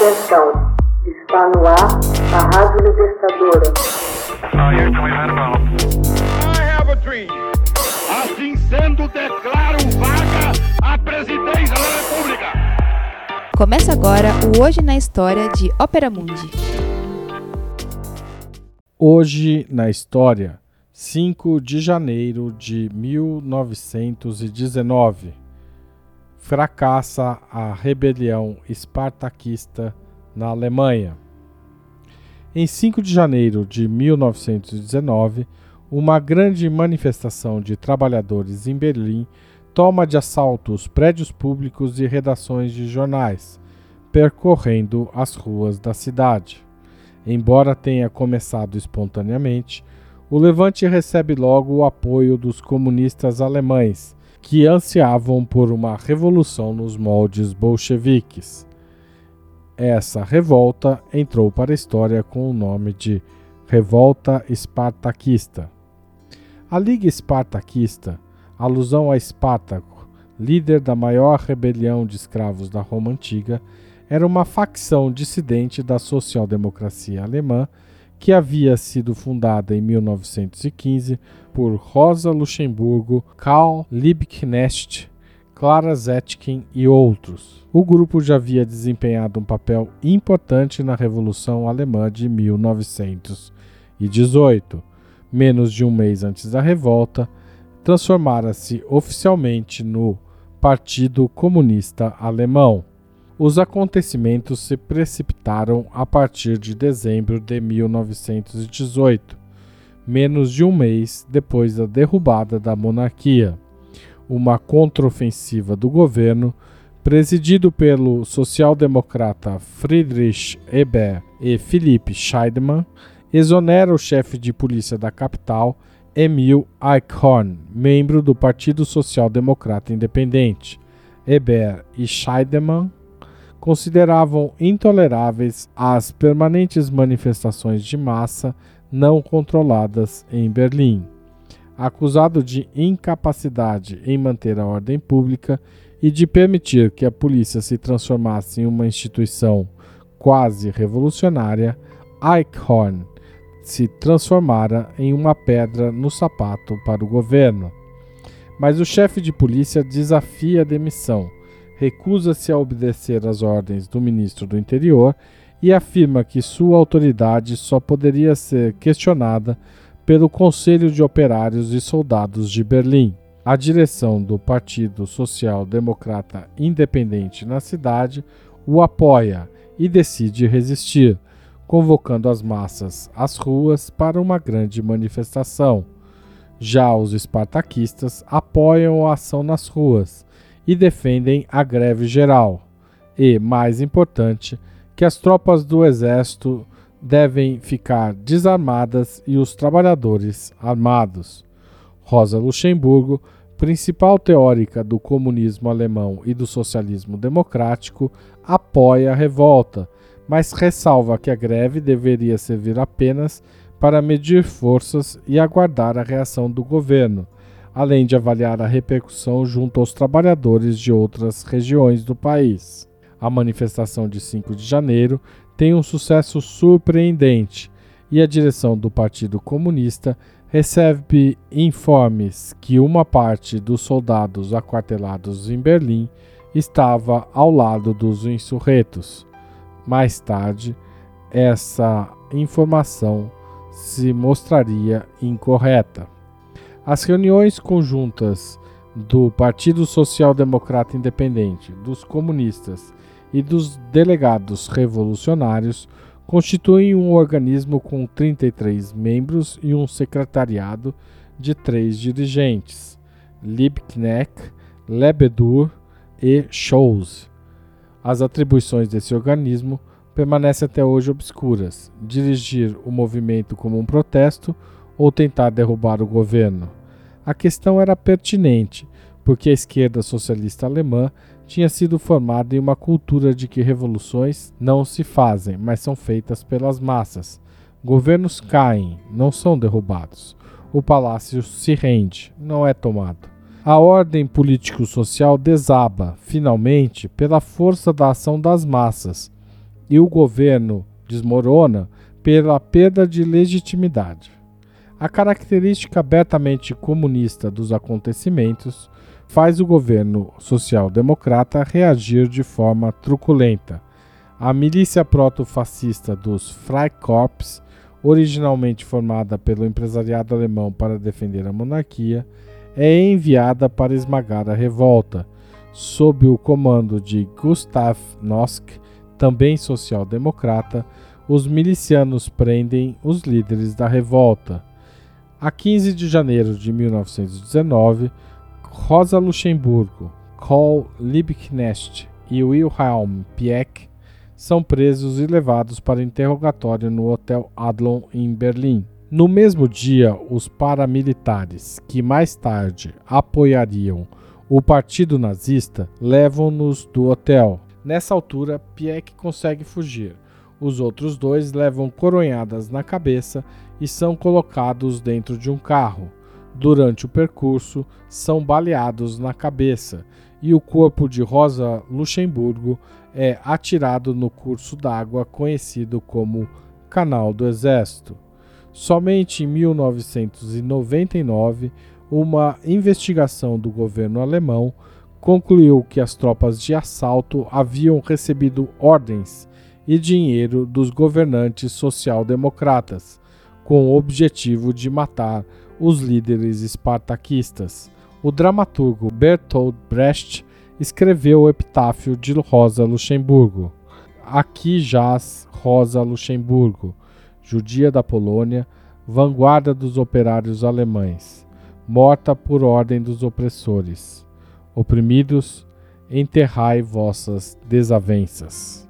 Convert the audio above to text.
Atenção, está no ar a Rádio Libertadora. Assim sendo, declaro vaga a presidência da República. Começa agora o Hoje na História de Ópera Mundi. Hoje na História, 5 de janeiro de 1919 fracassa a rebelião espartaquista na Alemanha. Em 5 de janeiro de 1919, uma grande manifestação de trabalhadores em Berlim toma de assalto os prédios públicos e redações de jornais, percorrendo as ruas da cidade. Embora tenha começado espontaneamente, o levante recebe logo o apoio dos comunistas alemães, que ansiavam por uma revolução nos moldes bolcheviques. Essa revolta entrou para a história com o nome de Revolta Espartaquista. A Liga Espartaquista, alusão a Espartaco, líder da maior rebelião de escravos da Roma antiga, era uma facção dissidente da social-democracia alemã que havia sido fundada em 1915 por Rosa Luxemburgo, Karl Liebknecht, Clara Zetkin e outros. O grupo já havia desempenhado um papel importante na Revolução Alemã de 1918. Menos de um mês antes da revolta, transformara-se oficialmente no Partido Comunista Alemão. Os acontecimentos se precipitaram a partir de dezembro de 1918, menos de um mês depois da derrubada da monarquia. Uma contraofensiva do governo, presidido pelo social-democrata Friedrich Ebert e Philipp Scheidemann, exonera o chefe de polícia da capital, Emil Eichhorn, membro do Partido Social Democrata Independente. Ebert e Scheidemann consideravam intoleráveis as permanentes manifestações de massa não controladas em Berlim. Acusado de incapacidade em manter a ordem pública e de permitir que a polícia se transformasse em uma instituição quase revolucionária, Eichhorn se transformara em uma pedra no sapato para o governo. Mas o chefe de polícia desafia a demissão recusa-se a obedecer às ordens do ministro do Interior e afirma que sua autoridade só poderia ser questionada pelo Conselho de Operários e Soldados de Berlim. A direção do Partido Social Democrata Independente na cidade o apoia e decide resistir, convocando as massas às ruas para uma grande manifestação. Já os espartaquistas apoiam a ação nas ruas e defendem a greve geral. E, mais importante, que as tropas do exército devem ficar desarmadas e os trabalhadores armados. Rosa Luxemburgo, principal teórica do comunismo alemão e do socialismo democrático, apoia a revolta, mas ressalva que a greve deveria servir apenas para medir forças e aguardar a reação do governo além de avaliar a repercussão junto aos trabalhadores de outras regiões do país. A manifestação de 5 de janeiro tem um sucesso surpreendente e a direção do Partido Comunista recebe informes que uma parte dos soldados aquartelados em Berlim estava ao lado dos insurretos. Mais tarde, essa informação se mostraria incorreta. As reuniões conjuntas do Partido Social Democrata Independente, dos comunistas e dos delegados revolucionários constituem um organismo com 33 membros e um secretariado de três dirigentes: Liebknecht, Lebedur e Scholz. As atribuições desse organismo permanecem até hoje obscuras: dirigir o movimento como um protesto ou tentar derrubar o governo. A questão era pertinente, porque a esquerda socialista alemã tinha sido formada em uma cultura de que revoluções não se fazem, mas são feitas pelas massas. Governos caem, não são derrubados. O palácio se rende, não é tomado. A ordem político-social desaba, finalmente, pela força da ação das massas, e o governo desmorona pela perda de legitimidade. A característica abertamente comunista dos acontecimentos faz o governo social-democrata reagir de forma truculenta. A milícia proto-fascista dos Freikorps, originalmente formada pelo empresariado alemão para defender a monarquia, é enviada para esmagar a revolta, sob o comando de Gustav Nosk, também social-democrata, os milicianos prendem os líderes da revolta. A 15 de janeiro de 1919, Rosa Luxemburgo, Karl Liebknecht e Wilhelm Pieck são presos e levados para interrogatório no Hotel Adlon em Berlim. No mesmo dia, os paramilitares, que mais tarde apoiariam o partido nazista, levam-nos do hotel. Nessa altura, Pieck consegue fugir. Os outros dois levam coronhadas na cabeça e são colocados dentro de um carro. Durante o percurso, são baleados na cabeça e o corpo de Rosa Luxemburgo é atirado no curso d'água conhecido como Canal do Exército. Somente em 1999, uma investigação do governo alemão concluiu que as tropas de assalto haviam recebido ordens e dinheiro dos governantes social-democratas, com o objetivo de matar os líderes espartaquistas. O dramaturgo Bertolt Brecht escreveu o epitáfio de Rosa Luxemburgo. Aqui jaz Rosa Luxemburgo, judia da Polônia, vanguarda dos operários alemães, morta por ordem dos opressores. Oprimidos, enterrai vossas desavenças.